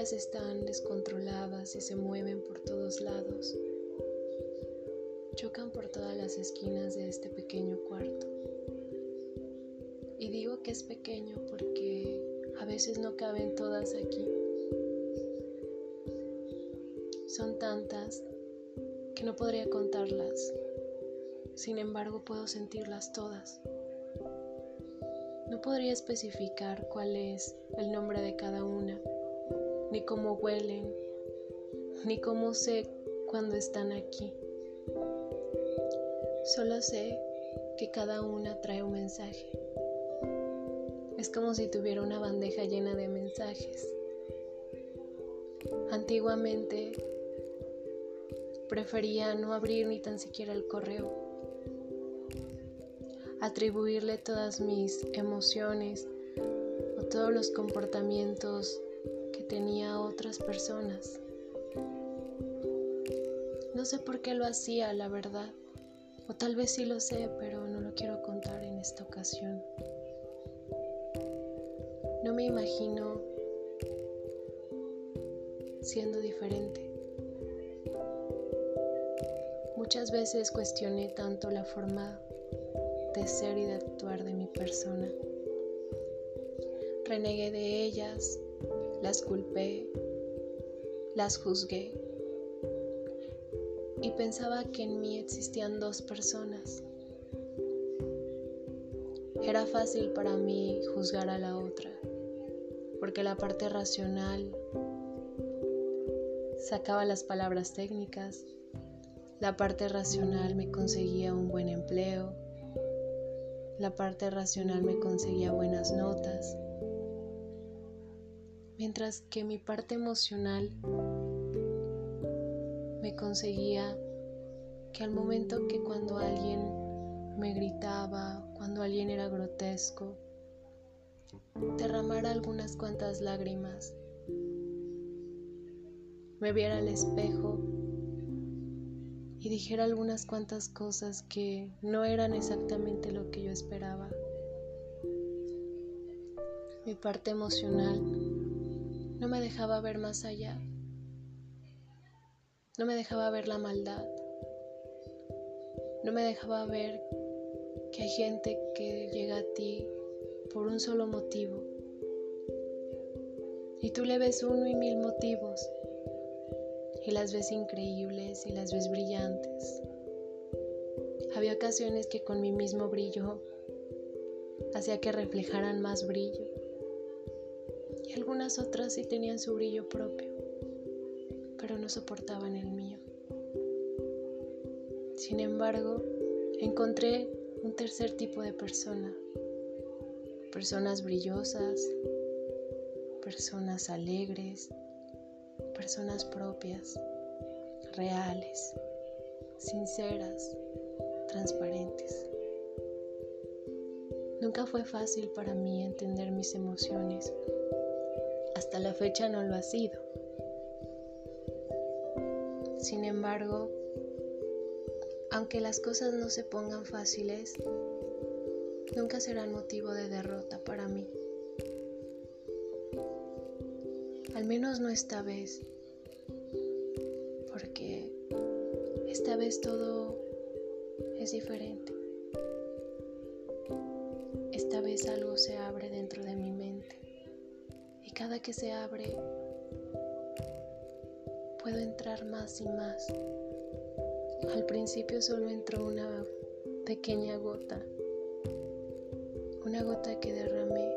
Están descontroladas y se mueven por todos lados. Chocan por todas las esquinas de este pequeño cuarto. Y digo que es pequeño porque a veces no caben todas aquí. Son tantas que no podría contarlas. Sin embargo, puedo sentirlas todas. No podría especificar cuál es el nombre de cada una, ni cómo huelen, ni cómo sé cuando están aquí. Solo sé que cada una trae un mensaje. Es como si tuviera una bandeja llena de mensajes. Antiguamente prefería no abrir ni tan siquiera el correo, atribuirle todas mis emociones o todos los comportamientos tenía a otras personas. No sé por qué lo hacía, la verdad. O tal vez sí lo sé, pero no lo quiero contar en esta ocasión. No me imagino siendo diferente. Muchas veces cuestioné tanto la forma de ser y de actuar de mi persona. Renegué de ellas, las culpé, las juzgué y pensaba que en mí existían dos personas. Era fácil para mí juzgar a la otra, porque la parte racional sacaba las palabras técnicas, la parte racional me conseguía un buen empleo, la parte racional me conseguía buenas notas, mientras que mi parte emocional me conseguía que al momento que cuando alguien me gritaba, cuando alguien era grotesco, derramara algunas cuantas lágrimas, me viera al espejo y dijera algunas cuantas cosas que no eran exactamente lo que yo esperaba. Mi parte emocional no me dejaba ver más allá, no me dejaba ver la maldad, no me dejaba ver que hay gente que llega a ti por un solo motivo. Y tú le ves uno y mil motivos. Y las ves increíbles y las ves brillantes. Había ocasiones que con mi mismo brillo hacía que reflejaran más brillo y algunas otras sí tenían su brillo propio, pero no soportaban el mío. Sin embargo, encontré un tercer tipo de persona, personas brillosas, personas alegres, personas propias, reales, sinceras, transparentes. Nunca fue fácil para mí entender mis emociones. La fecha no lo ha sido. Sin embargo, aunque las cosas no se pongan fáciles, nunca serán motivo de derrota para mí. Al menos no esta vez. Porque esta vez todo es diferente. Esta vez algo se abre dentro de mente. Y cada que se abre, puedo entrar más y más. Al principio solo entró una pequeña gota. Una gota que derramé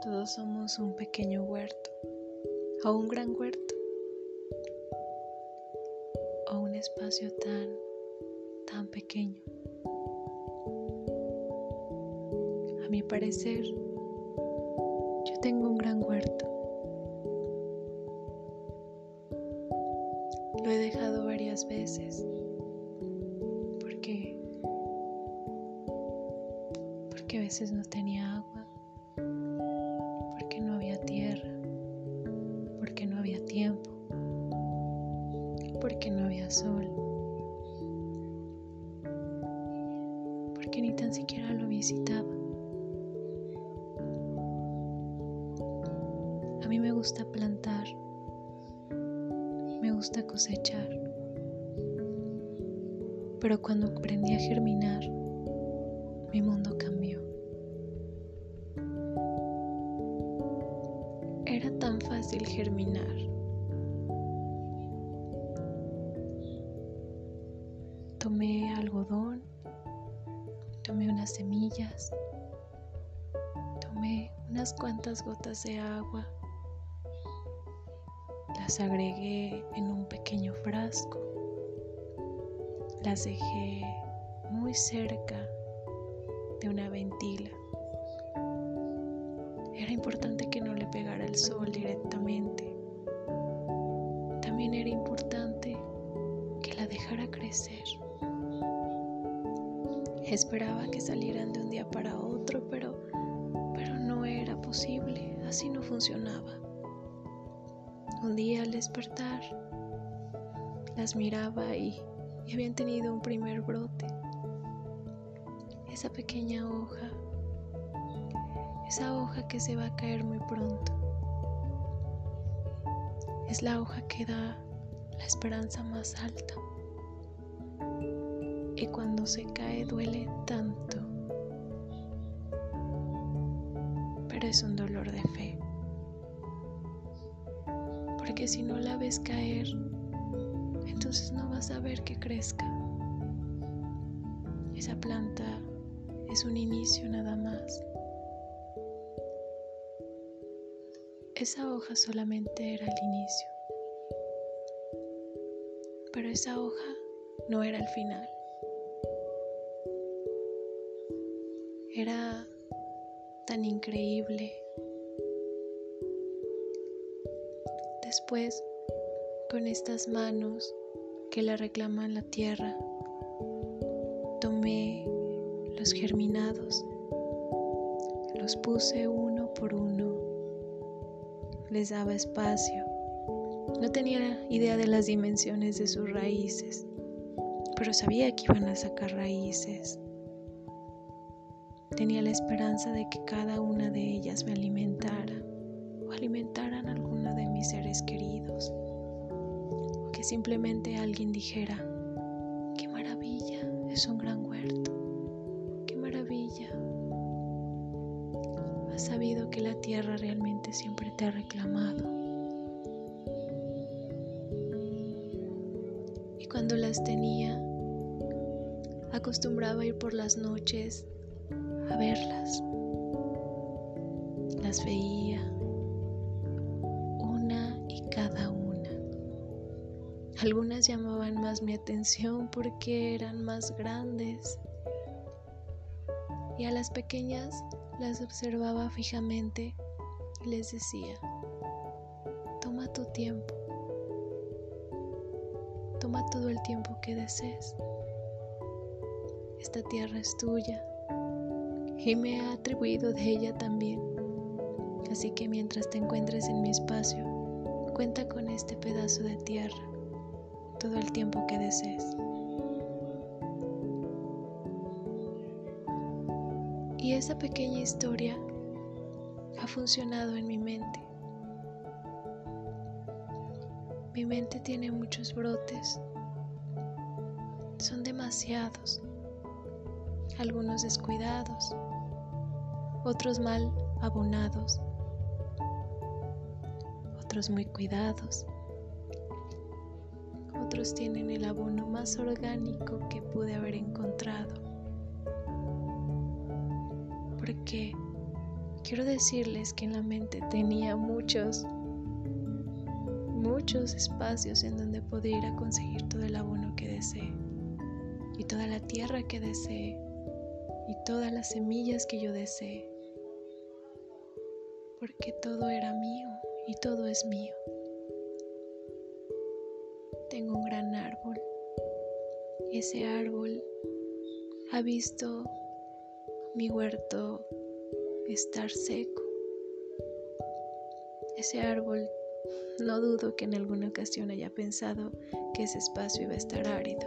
todos somos un pequeño huerto o un gran huerto o un espacio tan, tan pequeño. A mi parecer, yo tengo un gran huerto. Lo he dejado varias veces porque porque a veces no tenía agua, siquiera lo visitaba. A mí me gusta plantar, me gusta cosechar, pero cuando aprendí a germinar, mi mundo cambió. Era tan fácil germinar. Tomé algodón, semillas, tomé unas cuantas gotas de agua, las agregué en un pequeño frasco, las dejé muy cerca de una ventila. Era importante que no le pegara el sol directamente. También era importante que la dejara crecer. Esperaba que salieran de un día para otro, pero, pero no era posible, así no funcionaba. Un día al despertar, las miraba y, y habían tenido un primer brote esa pequeña hoja, esa hoja que se va a caer muy pronto. Es la hoja que da la esperanza más alta. Y cuando se cae duele tanto. Pero es un dolor de fe. Porque si no la ves caer, entonces no vas a ver que crezca. Esa planta es un inicio nada más. Esa hoja solamente era el inicio, pero esa hoja no era el final. Era tan increíble. Después, con estas manos que la reclaman la tierra, tomé los germinados. Los puse uno por uno. Les daba espacio. No tenía idea de las dimensiones de sus raíces, pero sabía que iban a sacar raíces. Tenía la esperanza de que cada una de ellas me alimentara o alimentaran a alguno de mis seres queridos. O que simplemente alguien dijera, qué maravilla, es un gran huerto. Has sabido que la tierra realmente siempre te ha reclamado. Y cuando las tenía, acostumbraba a ir por las noches a verlas. Las veía una y cada una. Algunas llamaban más mi atención porque eran más grandes y a las pequeñas las observaba fijamente y les decía, toma tu tiempo, toma todo el tiempo que desees. Esta tierra es tuya y me ha atribuido de ella también. Así que mientras te encuentres en mi espacio, cuenta con este pedazo de tierra todo el tiempo que desees. Y esa pequeña historia ha funcionado en mi mente. Mi mente tiene muchos brotes. Son demasiados. Algunos descuidados, otros mal abonados, otros muy cuidados. Otros tienen el abono más orgánico que pude haber encontrado porque quiero decirles que en la mente tenía muchos, muchos espacios en donde podía ir a conseguir todo el abono que desee y toda la tierra que desee y todas las semillas que yo desee, porque todo era mío y todo es mío. Tengo un gran árbol ese árbol ha visto mi huerto estar seco. Ese árbol no dudo que en alguna ocasión haya pensado que ese espacio iba a estar árido.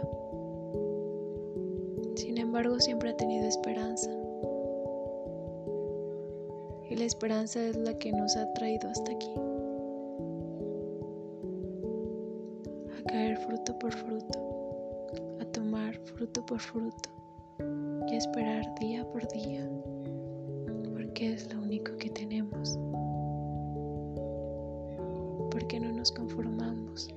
Sin embargo, siempre ha tenido esperanza. Y la esperanza es la que nos ha traído hasta aquí. A caer fruto por fruto, a tomar fruto por fruto y a esperar día por día, porque es lo único que tenemos porque no nos conformamos,